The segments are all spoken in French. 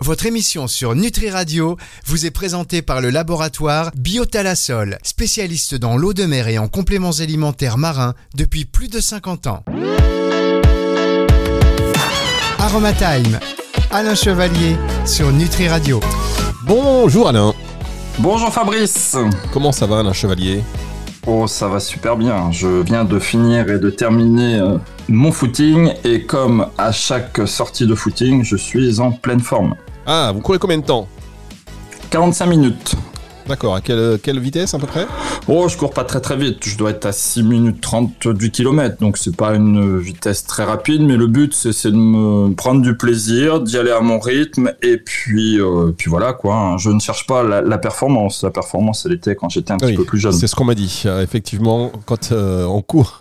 Votre émission sur Nutri Radio vous est présentée par le laboratoire Biotalasol, spécialiste dans l'eau de mer et en compléments alimentaires marins depuis plus de 50 ans. Aromatime, Alain Chevalier sur Nutri Radio. Bonjour Alain. Bonjour Fabrice. Comment ça va Alain Chevalier? Oh, ça va super bien. Je viens de finir et de terminer euh, mon footing et comme à chaque sortie de footing, je suis en pleine forme. Ah, vous courez combien de temps? 45 minutes. D'accord, à quelle, quelle, vitesse à peu près? Oh, je cours pas très très vite, je dois être à 6 minutes 30 du kilomètre, donc c'est pas une vitesse très rapide, mais le but c'est de me prendre du plaisir, d'y aller à mon rythme, et puis, euh, puis voilà quoi, hein. je ne cherche pas la, la performance, la performance elle était quand j'étais un oui, petit peu plus jeune. C'est ce qu'on m'a dit, euh, effectivement, quand euh, on court,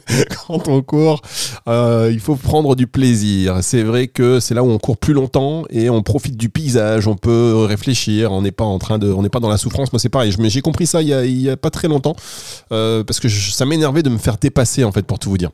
quand on court, euh, il faut prendre du plaisir. C'est vrai que c'est là où on court plus longtemps et on profite du paysage, on peut réfléchir, on n'est pas en train de, on n'est pas dans la souffrance. Moi, c'est pareil. J'ai compris ça il y, a, pas très longtemps euh, parce que ça m'énervait de me faire dépasser en fait, pour tout vous dire.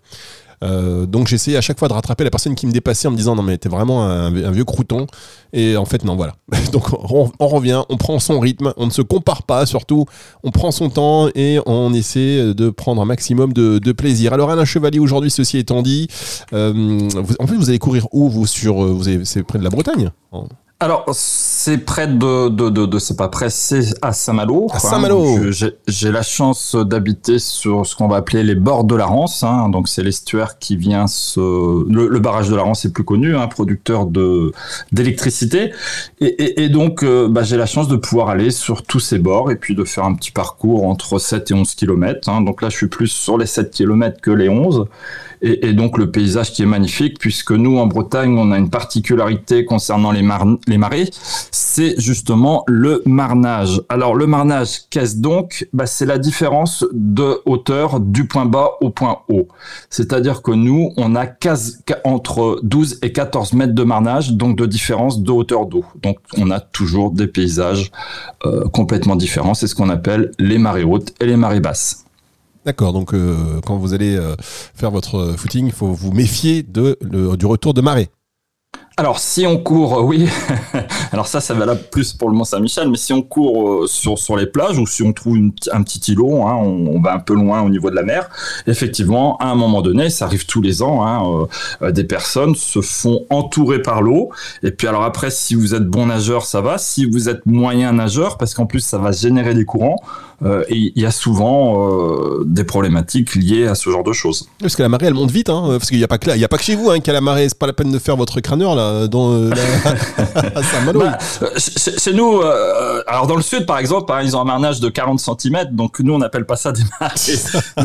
Euh, donc j'essayais à chaque fois de rattraper la personne qui me dépassait en me disant non mais t'es vraiment un, vieux crouton et en fait non voilà donc on, revient on prend son rythme on ne se compare pas surtout on prend son temps et on essaie de prendre un maximum de, de plaisir alors Alain Chevalier aujourd'hui ceci étant dit euh, vous, en fait vous allez courir où vous sur vous c'est près de la Bretagne alors, c'est près de, de, de, de c'est pas près, c'est à Saint-Malo. À Saint-Malo. J'ai la chance d'habiter sur ce qu'on va appeler les bords de la Rance. Hein, donc, c'est l'estuaire qui vient se, le, le, barrage de la Rance est plus connu, hein, producteur de d'électricité. Et, et, et, donc, euh, bah, j'ai la chance de pouvoir aller sur tous ces bords et puis de faire un petit parcours entre 7 et 11 km. Hein. Donc là, je suis plus sur les 7 km que les 11. Et, donc le paysage qui est magnifique, puisque nous en Bretagne, on a une particularité concernant les, mar les marées, c'est justement le marnage. Alors le marnage, qu'est-ce donc? Bah, C'est la différence de hauteur du point bas au point haut. C'est-à-dire que nous, on a 15, entre 12 et 14 mètres de marnage, donc de différence de hauteur d'eau. Donc on a toujours des paysages euh, complètement différents. C'est ce qu'on appelle les marées hautes et les marées basses. D'accord, donc euh, quand vous allez euh, faire votre footing, il faut vous méfier du retour de marée. Alors, si on court, euh, oui. Alors ça, ça va là plus pour le Mont Saint-Michel, mais si on court euh, sur, les plages ou si on trouve un petit îlot, hein, on, va un peu loin au niveau de la mer, effectivement, à un moment donné, ça arrive tous les ans, hein, euh, des personnes se font entourer par l'eau. Et puis alors après, si vous êtes bon nageur, ça va. Si vous êtes moyen nageur, parce qu'en plus, ça va générer des courants, et il y a souvent des problématiques liées à ce genre de choses. Parce que la marée, elle monte vite, hein, parce qu'il n'y a, pas que, a pas que chez vous hein, a la marée. C'est pas la peine de faire votre crâneur là, dans euh, la... Saint-Malo. bah, chez nous, euh, alors dans le sud par exemple, hein, ils ont un marnage de 40 cm, donc nous on n'appelle pas ça des marées,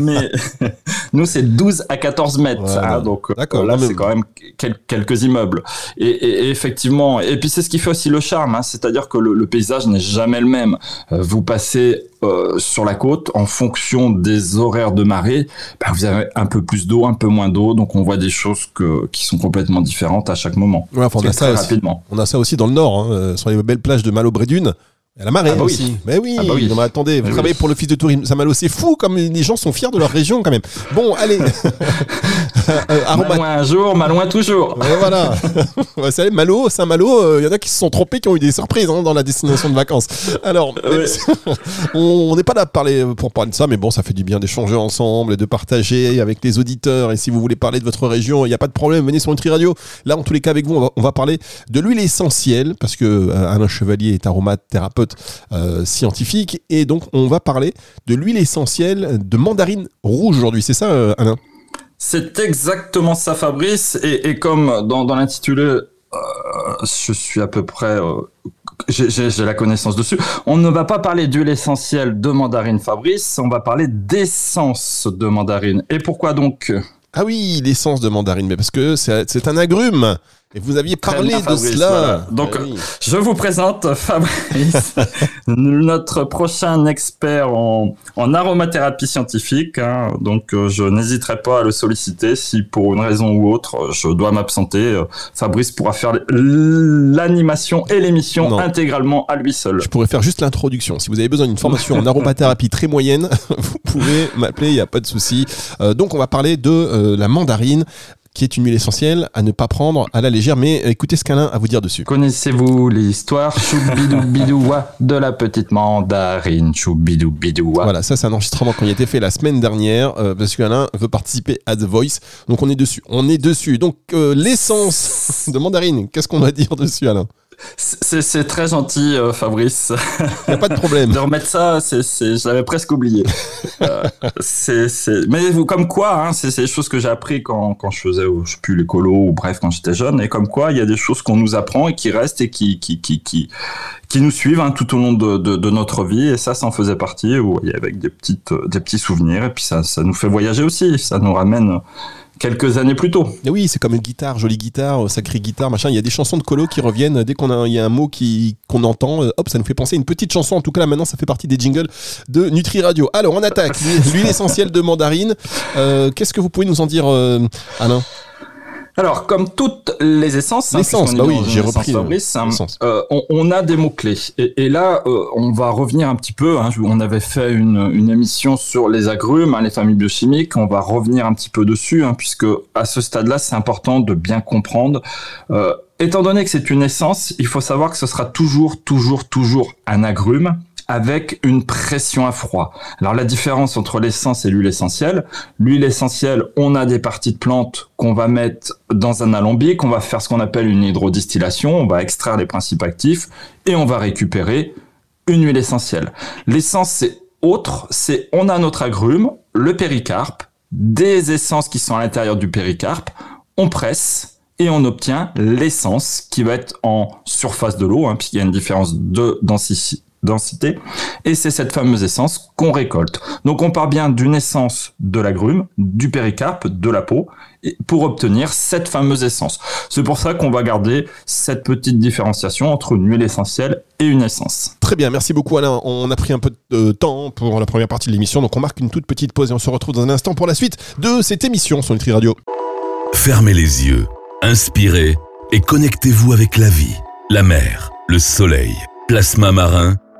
mais nous c'est 12 à 14 mètres. Ouais, hein, donc là c'est quand même quel quelques immeubles. Et, et, et, effectivement, et puis c'est ce qui fait aussi le charme, hein, c'est-à-dire que le, le paysage n'est jamais le même. vous passez euh, sur la côte, en fonction des horaires de marée, bah, vous avez un peu plus d'eau, un peu moins d'eau, donc on voit des choses que, qui sont complètement différentes à chaque moment. Ouais, enfin, on, a ça aussi, rapidement. on a ça aussi dans le nord, hein, sur les belles plages de Malo-Brédune. À la marée ah bah aussi. Oui. Mais oui. Ah bah oui. Non, mais attendez, vous ah travaillez oui. pour l'office de tourisme Saint-Malo, c'est fou comme les gens sont fiers de leur région quand même. Bon, allez. euh, Malouin un jour, Malouin toujours. Et voilà. Vous savez, Malo, Saint-Malo, il euh, y en a qui se sont trompés, qui ont eu des surprises hein, dans la destination de vacances. Alors, on n'est pas là pour parler, pour parler de ça, mais bon, ça fait du bien d'échanger ensemble et de partager avec les auditeurs. Et si vous voulez parler de votre région, il n'y a pas de problème, venez sur Nutri Radio. Là, en tous les cas, avec vous, on va, on va parler de l'huile essentielle, parce que euh, Alain Chevalier est aromathérapeute euh, scientifique. Et donc, on va parler de l'huile essentielle de mandarine rouge aujourd'hui. C'est ça, euh, Alain? C'est exactement ça, Fabrice. Et, comme dans, dans l'intitulé, euh, je suis à peu près euh, j'ai la connaissance dessus. On ne va pas parler d'huile essentielle de mandarine Fabrice, on va parler d'essence de mandarine. Et pourquoi donc? Ah oui, l'essence de mandarine, mais parce que c'est un agrume. Et vous aviez parlé bien, de cela. Voilà. Donc, oui. je vous présente Fabrice, notre prochain expert en, en aromathérapie scientifique. Hein. Donc, euh, je n'hésiterai pas à le solliciter si, pour une raison ou autre, je dois m'absenter. Euh, Fabrice pourra faire l'animation et l'émission intégralement à lui seul. Je pourrais faire juste l'introduction. Si vous avez besoin d'une formation en aromathérapie très moyenne, vous pouvez m'appeler, il n'y a pas de souci. Euh, donc, on va parler de euh, la mandarine qui est une huile essentielle à ne pas prendre à la légère. Mais écoutez ce qu'Alain a à vous dire dessus. Connaissez-vous l'histoire choubidou-bidouwa de la petite mandarine choubidou-bidouwa Voilà, ça c'est un enregistrement qui a été fait la semaine dernière euh, parce qu'Alain veut participer à The Voice. Donc on est dessus. On est dessus. Donc euh, l'essence de mandarine, qu'est-ce qu'on va dire dessus Alain? C'est très gentil, euh, Fabrice. Il n'y a pas de problème. de remettre ça, c'est, je l'avais presque oublié. euh, c'est, Mais vous, comme quoi, hein, c'est des choses que j'ai appris quand, quand je faisais, je sais plus, l'écolo, ou bref, quand j'étais jeune. Et comme quoi, il y a des choses qu'on nous apprend et qui restent et qui, qui, qui, qui, qui nous suivent hein, tout au long de, de, de, notre vie. Et ça, ça en faisait partie, avec des, petites, des petits souvenirs. Et puis ça, ça nous fait voyager aussi. Ça nous ramène quelques années plus tôt. Oui, c'est comme une guitare, jolie guitare, sacrée guitare, machin. Il y a des chansons de colo qui reviennent dès qu'on a, il y a un mot qui, qu'on entend. hop, ça nous fait penser à une petite chanson. En tout cas, là, maintenant, ça fait partie des jingles de Nutri Radio. Alors, on attaque. L'huile essentielle de mandarine. Euh, qu'est-ce que vous pouvez nous en dire, euh, Alain? Alors, comme toutes les essences, hein, bah oui, j'ai repris Fabrice, hein, euh, on, on, a des mots clés. Et, et là, euh, on va revenir un petit peu. Hein, on avait fait une, une, émission sur les agrumes, hein, les familles biochimiques. On va revenir un petit peu dessus, puisque à ce stade-là, c'est important de bien comprendre. Euh, étant donné que c'est une essence, il faut savoir que ce sera toujours, toujours, toujours un agrume avec une pression à froid. Alors la différence entre l'essence et l'huile essentielle, l'huile essentielle, on a des parties de plantes qu'on va mettre dans un alambic, on va faire ce qu'on appelle une hydrodistillation, on va extraire les principes actifs et on va récupérer une huile essentielle. L'essence c'est autre, c'est on a notre agrume, le péricarpe, des essences qui sont à l'intérieur du péricarpe, on presse et on obtient l'essence qui va être en surface de l'eau, hein, puisqu'il y a une différence de densité densité, et c'est cette fameuse essence qu'on récolte. Donc on part bien d'une essence de l'agrume, du péricarpe, de la peau, pour obtenir cette fameuse essence. C'est pour ça qu'on va garder cette petite différenciation entre une huile essentielle et une essence. Très bien, merci beaucoup Alain. On a pris un peu de temps pour la première partie de l'émission, donc on marque une toute petite pause et on se retrouve dans un instant pour la suite de cette émission sur Nutri Radio. Fermez les yeux, inspirez et connectez-vous avec la vie, la mer, le soleil, plasma marin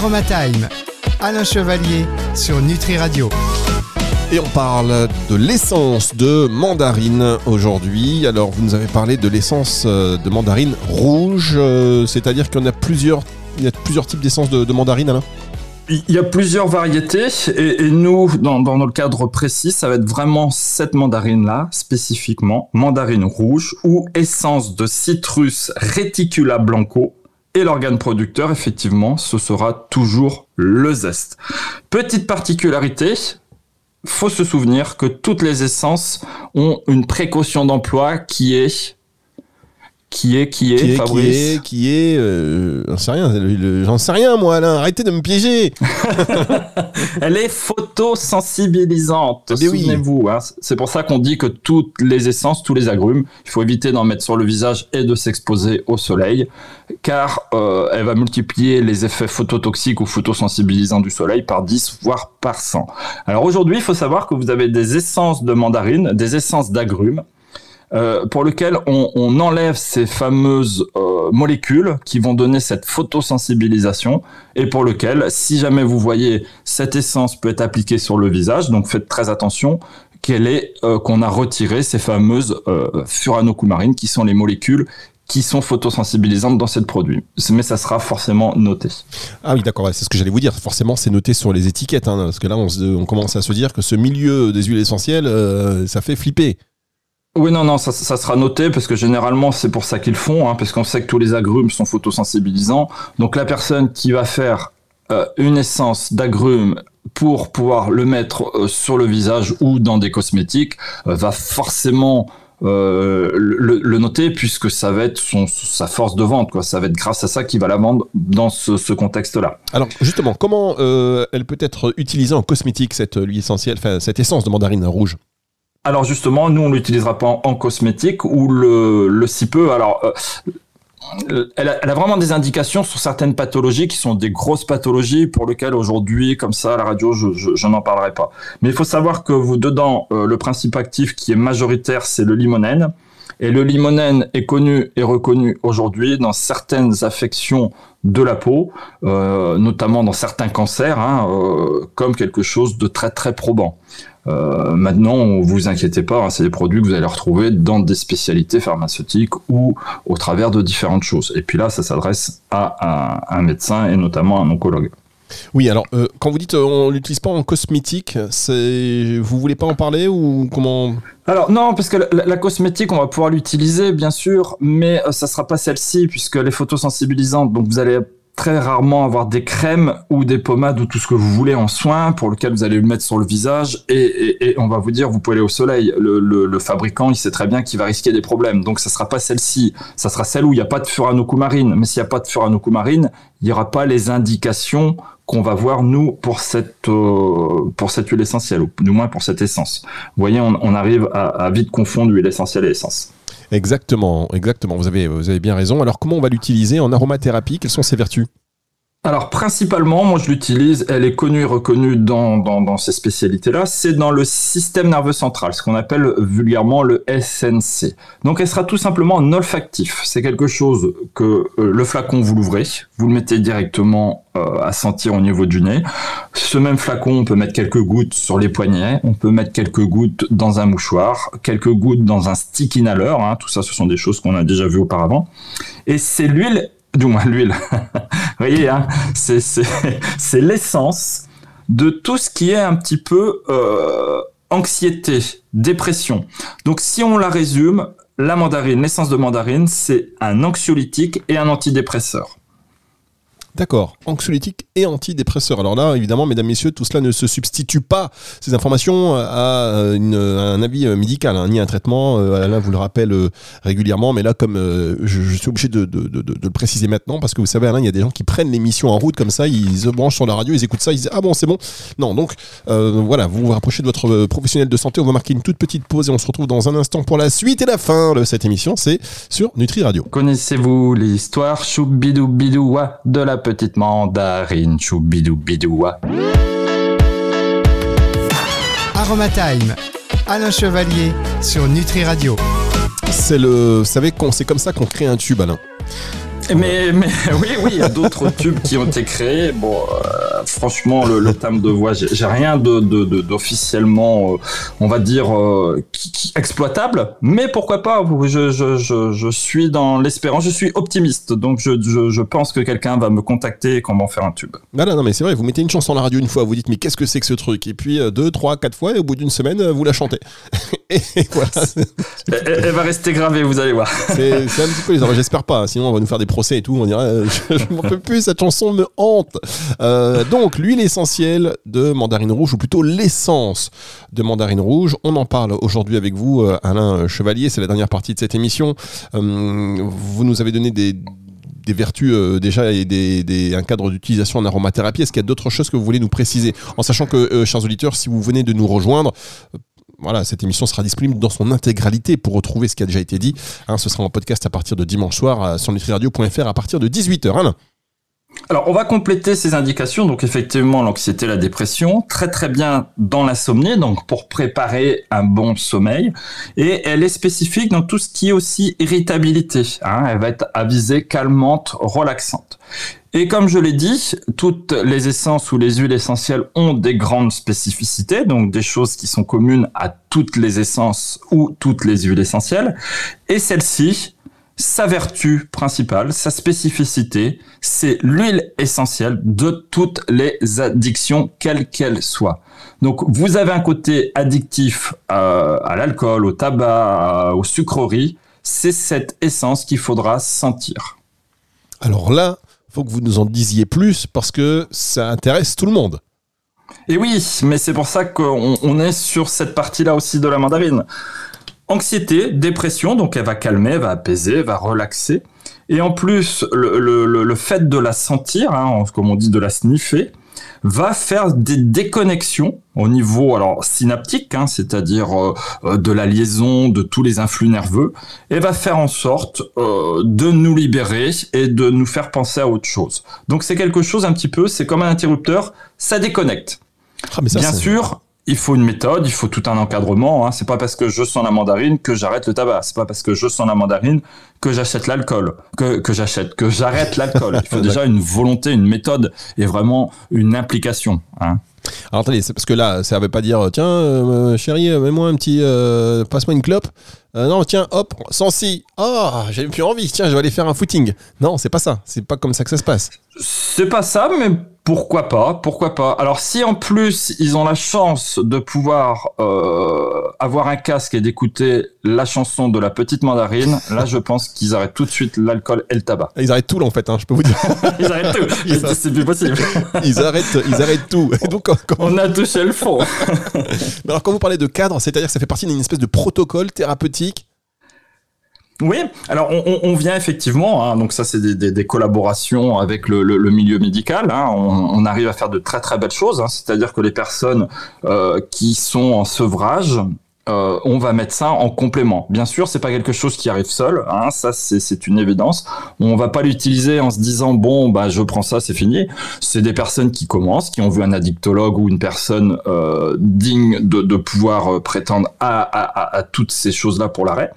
Aromatime, Alain Chevalier sur Nutri Radio. Et on parle de l'essence de mandarine aujourd'hui. Alors, vous nous avez parlé de l'essence euh, de mandarine rouge, euh, c'est-à-dire qu'il y en a plusieurs, il y a plusieurs types d'essence de, de mandarine, Alain? Il y a plusieurs variétés et, et nous, dans, dans, notre cadre précis, ça va être vraiment cette mandarine-là, spécifiquement, mandarine rouge ou essence de citrus reticula blanco. Et l'organe producteur, effectivement, ce sera toujours le zeste. Petite particularité, faut se souvenir que toutes les essences ont une précaution d'emploi qui est qui est, qui est, qui est Fabrice Qui est, qui est, euh, j'en sais rien, j'en sais rien moi Alain, arrêtez de me piéger Elle est photosensibilisante, souvenez-vous. Oui. Hein. C'est pour ça qu'on dit que toutes les essences, tous les agrumes, il faut éviter d'en mettre sur le visage et de s'exposer au soleil, car euh, elle va multiplier les effets phototoxiques ou photosensibilisants du soleil par 10, voire par 100. Alors aujourd'hui, il faut savoir que vous avez des essences de mandarine, des essences d'agrumes, euh, pour lequel on, enlève ces fameuses euh, molécules qui vont donner cette photosensibilisation et pour lequel, si jamais vous voyez cette essence peut être appliquée sur le visage, donc faites très attention qu'elle est euh, qu'on a retiré ces fameuses furanocoumarines qui sont les molécules qui sont photosensibilisantes dans ce produit. Mais ça sera forcément noté. Ah oui, d'accord, c'est ce que j'allais vous dire. Forcément, c'est noté sur les étiquettes, hein, parce que là, on, commence à se dire que ce milieu des huiles essentielles, ça fait flipper. Oui, non, non, ça, ça, sera noté parce que généralement c'est pour ça qu'ils font, hein, parce qu'on sait que tous les agrumes sont photosensibilisants. Donc la personne qui va faire euh, une essence d'agrumes pour pouvoir le mettre euh, sur le visage ou dans des cosmétiques euh, va forcément le, noter puisque ça va être son, sa force de vente, quoi. Ça va être grâce à ça qu'il va la vendre dans ce, ce contexte-là. Alors justement, comment elle peut être utilisée en cosmétique cette huile essentielle, cette essence de mandarine rouge? Alors justement, nous on l'utilisera pas en, cosmétique ou le, si peu. Alors euh, elle, a, vraiment des indications sur certaines pathologies qui sont des grosses pathologies pour lesquelles aujourd'hui, comme ça, à la radio, je, n'en parlerai pas. Mais il faut savoir que vous dedans, euh, le principe actif qui est majoritaire, c'est le limonène. Et le limonène est connu et reconnu aujourd'hui dans certaines affections de la peau, euh, notamment dans certains cancers, hein, comme quelque chose de très très probant. Euh, maintenant, vous inquiétez pas, hein, c'est des produits que vous allez retrouver dans des spécialités pharmaceutiques ou au travers de différentes choses. Et puis là, ça s'adresse à un, médecin et notamment à un oncologue. Oui, alors euh, quand vous dites euh, on l'utilise pas en cosmétique, c'est vous voulez pas en parler ou comment? Alors non, parce que la, cosmétique on va pouvoir l'utiliser bien sûr, mais ça sera pas celle-ci puisque les photosensibilisantes, donc vous allez très rarement avoir des crèmes ou des pommades ou tout ce que vous voulez en soins pour lequel vous allez le mettre sur le visage et, on va vous dire vous pouvez aller au soleil. Le, fabricant il sait très bien qu'il va risquer des problèmes donc ça sera pas celle-ci, ça sera celle où il n'y a pas de furanocoumarine. Mais s'il n'y a pas de furanocoumarine, il n'y aura pas les indications qu'on va voir nous pour cette euh, pour cette huile essentielle ou du moins pour cette essence. Vous voyez, on, arrive à, à vite confondre huile essentielle et essence. Exactement, exactement. Vous avez, vous avez bien raison. Alors, comment on va l'utiliser en aromathérapie? Quelles sont ses vertus? Alors principalement, moi je l'utilise, elle est connue et reconnue dans, ces spécialités-là, c'est dans le système nerveux central, ce qu'on appelle vulgairement le SNC. Donc elle sera tout simplement un olfactif. C'est quelque chose que euh, le flacon, vous l'ouvrez, vous le mettez directement euh, à sentir au niveau du nez. Ce même flacon, on peut mettre quelques gouttes sur les poignets, on peut mettre quelques gouttes dans un mouchoir, quelques gouttes dans un stick inhaler, hein. tout ça ce sont des choses qu'on a déjà vues auparavant. Et c'est l'huile du moins l'huile. Vous voyez, hein, c'est l'essence de tout ce qui est un petit peu euh, anxiété, dépression. Donc si on la résume, la mandarine, l'essence de mandarine, c'est un anxiolytique et un antidépresseur. D'accord, anxiolytique et antidépresseur. Alors là, évidemment, mesdames, messieurs, tout cela ne se substitue pas, ces informations, à, un avis médical, hein, ni un traitement. Euh, Alain vous le rappelle euh, régulièrement, mais là, comme euh, je, suis obligé de, le préciser maintenant, parce que vous savez, Alain, il y a des gens qui prennent l'émission en route comme ça, ils se branchent sur la radio, ils écoutent ça, ils disent Ah bon, c'est bon. Non, donc voilà, vous vous rapprochez de votre professionnel de santé, on va marquer une toute petite pause et on se retrouve dans un instant pour la suite et la fin de cette émission. C'est sur Nutri Radio. Connaissez-vous l'histoire choubidou bidoua de la petite mandarine, bidoua. Aromatime, Alain Chevalier sur Nutri Radio. C'est le, vous savez, c'est comme ça qu'on crée un tube, Alain. Mais, mais oui, oui, il y a d'autres tubes qui ont été créés. Bon, euh, franchement, le, le thème de voix, j'ai rien de, d'officiellement, euh, on va dire, euh, exploitable. Mais pourquoi pas je, je, je, je suis dans l'espérance, je suis optimiste. Donc, je, je, je pense que quelqu'un va me contacter et qu'on va en faire un tube. Non, non, non mais c'est vrai, vous mettez une chanson à la radio une fois, vous dites, mais qu'est-ce que c'est que ce truc? Et puis, deux, trois, quatre fois, et au bout d'une semaine, vous la chantez. et voilà. Elle, va rester gravée, vous allez voir. c'est un petit peu les J'espère pas, sinon on va nous faire des procès et tout. On dirait, euh, je, ne m'en peux plus, cette chanson me hante. Euh, donc, l'huile essentielle de mandarine rouge, ou plutôt l'essence de mandarine rouge. On en parle aujourd'hui avec vous, euh, Alain Chevalier. C'est la dernière partie de cette émission. vous nous avez donné des vertus déjà et des, un cadre d'utilisation en aromathérapie. Est-ce qu'il y a d'autres choses que vous voulez nous préciser? En sachant que, chers auditeurs, si vous venez de nous rejoindre, voilà, cette émission sera disponible dans son intégralité pour retrouver ce qui a déjà été dit. Hein, ce sera en podcast à partir de dimanche soir euh, sur nutriradio.fr à partir de 18h. alors, on va compléter ces indications. Donc, effectivement, l'anxiété, la dépression, très très bien dans l'insomnie, donc pour préparer un bon sommeil. Et elle est spécifique dans tout ce qui est aussi irritabilité. Hein. Elle va être avisée calmante, relaxante. Et comme je l'ai dit, toutes les essences ou les huiles essentielles ont des grandes spécificités, donc des choses qui sont communes à toutes les essences ou toutes les huiles essentielles. Et celle-ci, sa vertu principale, sa spécificité, c'est l'huile essentielle de toutes les addictions, quelles qu'elles soient. Donc vous avez un côté addictif euh, à l'alcool, au tabac, aux sucreries, c'est cette essence qu'il faudra sentir. Alors là, faut que vous nous en disiez plus parce que ça intéresse tout le monde. Et oui, mais c'est pour ça qu'on est sur cette partie-là aussi de la mandarine. Anxiété, dépression, donc elle va calmer, va apaiser, va relaxer. Et en plus, le, fait de la sentir, hein, comme on dit de la sniffer, va faire des déconnexions au niveau alors synaptique, hein, c'est-à-dire euh, euh, de la liaison de tous les influx nerveux, et va faire en sorte euh, de nous libérer et de nous faire penser à autre chose. Donc c'est quelque chose un petit peu, c'est comme un interrupteur, ça déconnecte. Ah, mais ça, Bien sûr, il faut une méthode, il faut tout un encadrement. Hein. C'est pas parce que je sens la mandarine que j'arrête le tabac. C'est pas parce que je sens la mandarine que j'achète l'alcool, que, que j'achète, que j'arrête l'alcool. Il faut déjà une volonté, une méthode et vraiment une implication. Hein. Alors attendez, c'est parce que là, ça veut pas dire tiens, euh, chérie, euh, mets-moi un petit, euh, passe-moi une clope. Euh, non, tiens, hop, sans si. Ah, j'ai plus envie. Tiens, je vais aller faire un footing. Non, c'est pas ça. C'est pas comme ça que ça se passe. C'est pas ça, mais pourquoi pas Pourquoi pas Alors si en plus ils ont la chance de pouvoir euh, avoir un casque et d'écouter la chanson de la petite mandarine, là je pense qu'ils arrêtent tout de suite l'alcool et le tabac. Ils arrêtent tout là en fait. hein, je peux vous dire. Ils arrêtent tout. C'est plus possible. Ils arrêtent, ils arrêtent tout. Et donc, quand- quand- On a touché le fond. mais alors quand vous parlez de cadre, c'est-à-dire que ça fait partie d'une espèce de protocole thérapeutique. Oui, alors on, vient effectivement, hein, donc ça c'est des, des- des collaborations avec le, le- le milieu médical, hein, on, on arrive à faire de très très belles choses, hein, c'est-à-dire que les personnes euh, qui sont en sevrage, euh, on va mettre ça en complément. Bien sûr, c'est pas quelque chose qui arrive seul, hein, ça c'est une évidence. On va pas l'utiliser en se disant bon bah je prends ça, c'est fini. C'est des personnes qui commencent, qui ont vu un addictologue ou une personne euh, digne de, de pouvoir euh, prétendre à, à, à- à toutes ces choses-là pour l'arrêt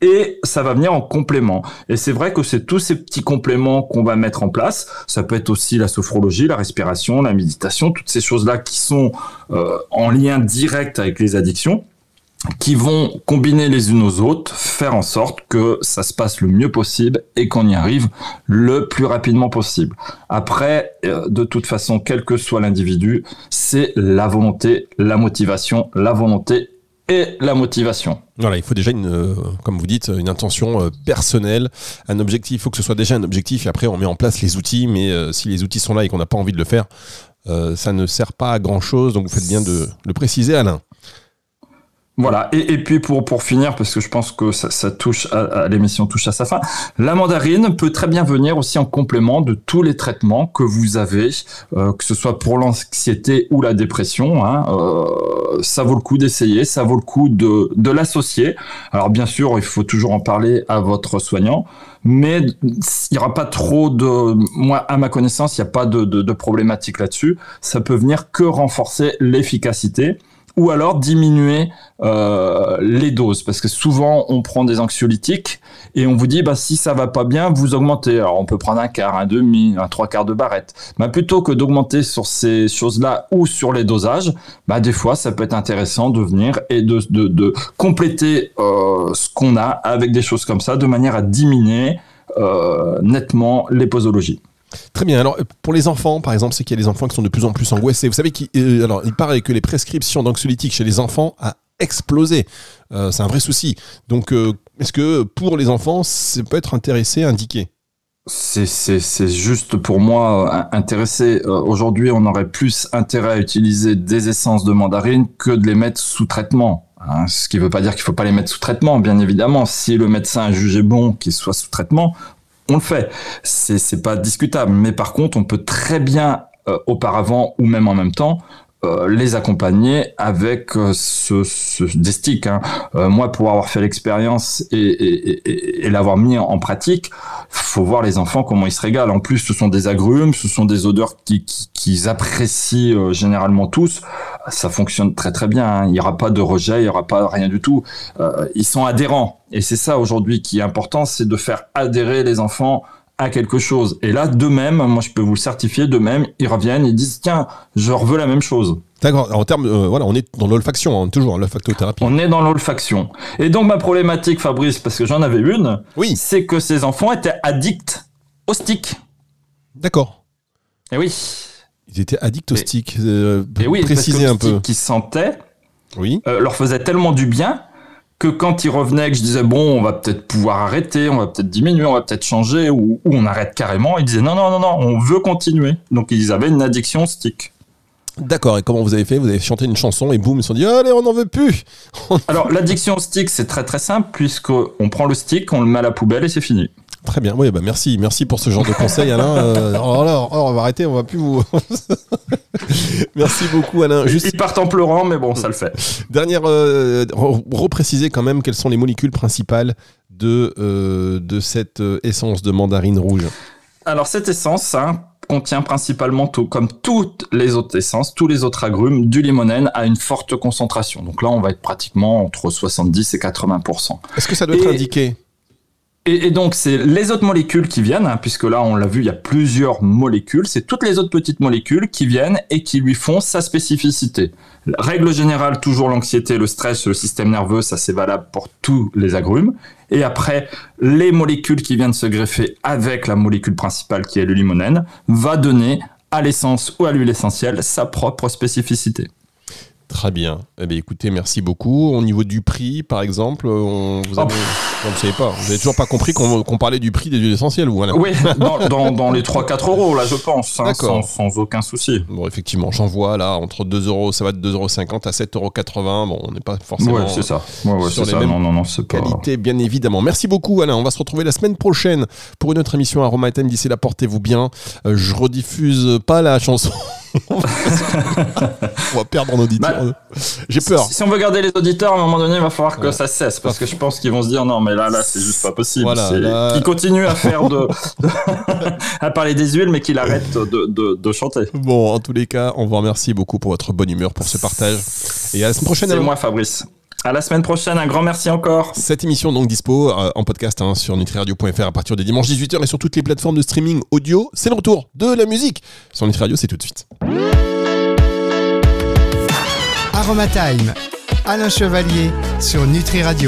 et ça va venir en complément. Et c'est vrai que c'est tous ces petits compléments qu'on va mettre en place. Ça peut être aussi la sophrologie, la respiration, la méditation, toutes ces choses-là qui sont euh, en lien direct avec les addictions qui vont combiner les unes aux autres, faire en sorte que ça se passe le mieux possible et qu'on y arrive le plus rapidement possible. Après, euh, de toute façon, quel que soit l'individu, c'est la volonté, la motivation, la volonté et la motivation. Voilà, il faut déjà une, euh, comme vous dites, une intention euh, personnelle, un objectif. Il faut que ce soit déjà un objectif et après on met en place les outils. Mais euh, si les outils sont là et qu'on n'a pas envie de le faire, ça ne sert pas à grand chose. Donc vous faites bien de le préciser, Alain. Voilà, et, puis pour, pour finir, parce que je pense que ça, ça touche à, à- l'émission touche à sa fin, la mandarine peut très bien venir aussi en complément de tous les traitements que vous avez, euh, que ce soit pour l'anxiété ou la dépression. Hein, euh, ça vaut le coup d'essayer, ça vaut le coup de, de l'associer. Alors bien sûr, il faut toujours en parler à votre soignant, mais il n'y aura pas trop de... Moi, à ma connaissance, il n'y a pas de, de, de problématique là-dessus. Ça peut venir que renforcer l'efficacité ou alors diminuer euh, les doses. Parce que souvent on prend des anxiolytiques et on vous dit bah si ça va pas bien vous augmentez. Alors on peut prendre un quart un demi un trois quarts de barrette. Bah plutôt que d'augmenter sur ces choses là ou sur les dosages bah des fois ça peut être intéressant de venir et de compléter euh, ce qu'on a avec des choses comme ça de manière à diminuer euh, nettement les posologies Très bien. Alors, pour les enfants, par exemple, c'est qu'il y a des enfants qui sont de plus en plus angoissés. Vous savez qu'il euh, paraît que les prescriptions d'anxiolytiques chez les enfants a explosé. Euh, c'est un vrai souci. Donc, euh, est-ce que pour les enfants, ça peut être intéressé, indiqué C'est, juste pour moi intéressé. Aujourd'hui, on aurait plus intérêt à utiliser des essences de mandarine que de les mettre sous traitement. Hein, ce qui ne veut pas dire qu'il ne faut pas les mettre sous traitement, bien évidemment. Si le médecin a jugé bon qu'ils soient sous traitement, on le fait. C'est, pas discutable. Mais par contre, on peut très bien, euh, auparavant ou même en même temps, euh, les accompagner avec euh, ce, ce, des sticks. Hein. Euh, moi, pour avoir fait l'expérience et, et, et, et l'avoir mis en, pratique, faut voir les enfants comment ils se régalent. En plus, ce sont des agrumes, ce sont des odeurs qu'ils qui, qui apprécient euh, généralement tous. Ça fonctionne très très bien. Hein. Il n'y aura pas de rejet, il n'y aura pas rien du tout. Ils sont adhérents. Et c'est ça aujourd'hui qui est important, c'est de faire adhérer les enfants à quelque chose. Et là, de même, moi je peux vous le certifier, de même, ils reviennent, ils disent tiens, je veux la même chose. D'accord. En termes, euh, voilà, on est dans l'olfaction, hein, toujours l'olfactothérapie. On est dans l'olfaction. Et donc ma problématique, Fabrice, parce que j'en avais une, oui. c'est que ces enfants étaient addicts au stick. D'accord. Et oui. Ils étaient addicts au stick. Euh, et oui, préciser un peu. Qu'ils sentaient, oui. Euh, leur faisait tellement du bien que quand ils revenaient, que je disais bon, on va peut-être pouvoir arrêter, on va peut-être diminuer, on va peut-être changer, ou, ou, on arrête carrément, ils disaient non, non, non, non, on veut continuer. Donc ils avaient une addiction au stick. D'accord, et comment vous avez fait? Vous avez chanté une chanson et boum, ils se sont dit allez, on n'en veut plus Alors l'addiction au stick, c'est très très simple, puisqu'on prend le stick, on le met à la poubelle et c'est fini. Très bien, oui, bah merci, merci pour ce genre de conseils, Alain. Euh, oh là, oh, on va arrêter, on va plus vous. merci beaucoup, Alain. Juste... Ils partent en pleurant, mais bon, ça le fait. Dernière, euh, repréciser quand même quelles sont les molécules principales de, euh, de cette euh, essence de mandarine rouge. Alors cette essence hein, contient principalement, tout, comme toutes les autres essences, tous les autres agrumes, du limonène à une forte concentration. Donc là, on va être pratiquement entre 70 et 80% Est-ce que ça doit être indiqué? Et, donc, c'est les autres molécules qui viennent, hein, puisque là, on l'a vu, il y a plusieurs molécules. C'est toutes les autres petites molécules qui viennent et qui lui font sa spécificité. Règle générale, toujours l'anxiété, le stress, le système nerveux, ça c'est valable pour tous les agrumes. Et après, les molécules qui viennent se greffer avec la molécule principale qui est le limonène va donner à l'essence ou à l'huile essentielle sa propre spécificité. Très bien. Eh bien, écoutez, merci beaucoup. Au niveau du prix, par exemple, on, vous avez... ne savez pas. Vous n'avez toujours pas compris qu'on parlait du prix des huiles essentielles, vous Oui, dans, les 3-4 euros, là, je pense, hein, sans, sans, aucun souci. Bon, effectivement, j'en vois là, entre 2 euros, ça va de 2,50 euros à 7,80 euros. Bon, on n'est pas forcément ouais, c'est ça. Ouais, sur les ça. mêmes non, non, qualités, bien évidemment. Merci beaucoup, Alain. On va se retrouver la semaine prochaine pour une autre émission Aroma. D'ici là, portez-vous bien. Euh, je rediffuse pas la chanson. On va perdre en auditeur. Bah, J'ai peur. Si, on veut garder les auditeurs, à un moment donné, il va falloir que ça cesse. Parce que je pense qu'ils vont se dire non, mais là, là, c'est juste pas possible. Voilà, Qu'ils continuent à faire de. à parler des huiles, mais qu'il arrête de, de, chanter. Bon, en tous les cas, on vous remercie beaucoup pour votre bonne humeur, pour ce partage. Et à la semaine prochaine. C'est moi, Fabrice. À la semaine prochaine, un grand merci encore. Cette émission donc dispo euh, en podcast hein, sur nutriradio.fr à partir des dimanches 18h et sur toutes les plateformes de streaming audio. C'est le retour de la musique sur Nutri Radio, c'est tout de suite. Aroma Time, Alain Chevalier sur Nutri Radio.